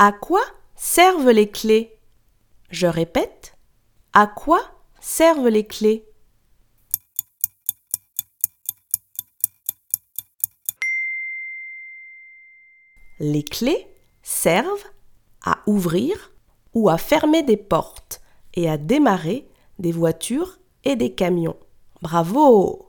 À quoi servent les clés? Je répète. À quoi servent les clés? Les clés servent à ouvrir ou à fermer des portes et à démarrer des voitures et des camions. Bravo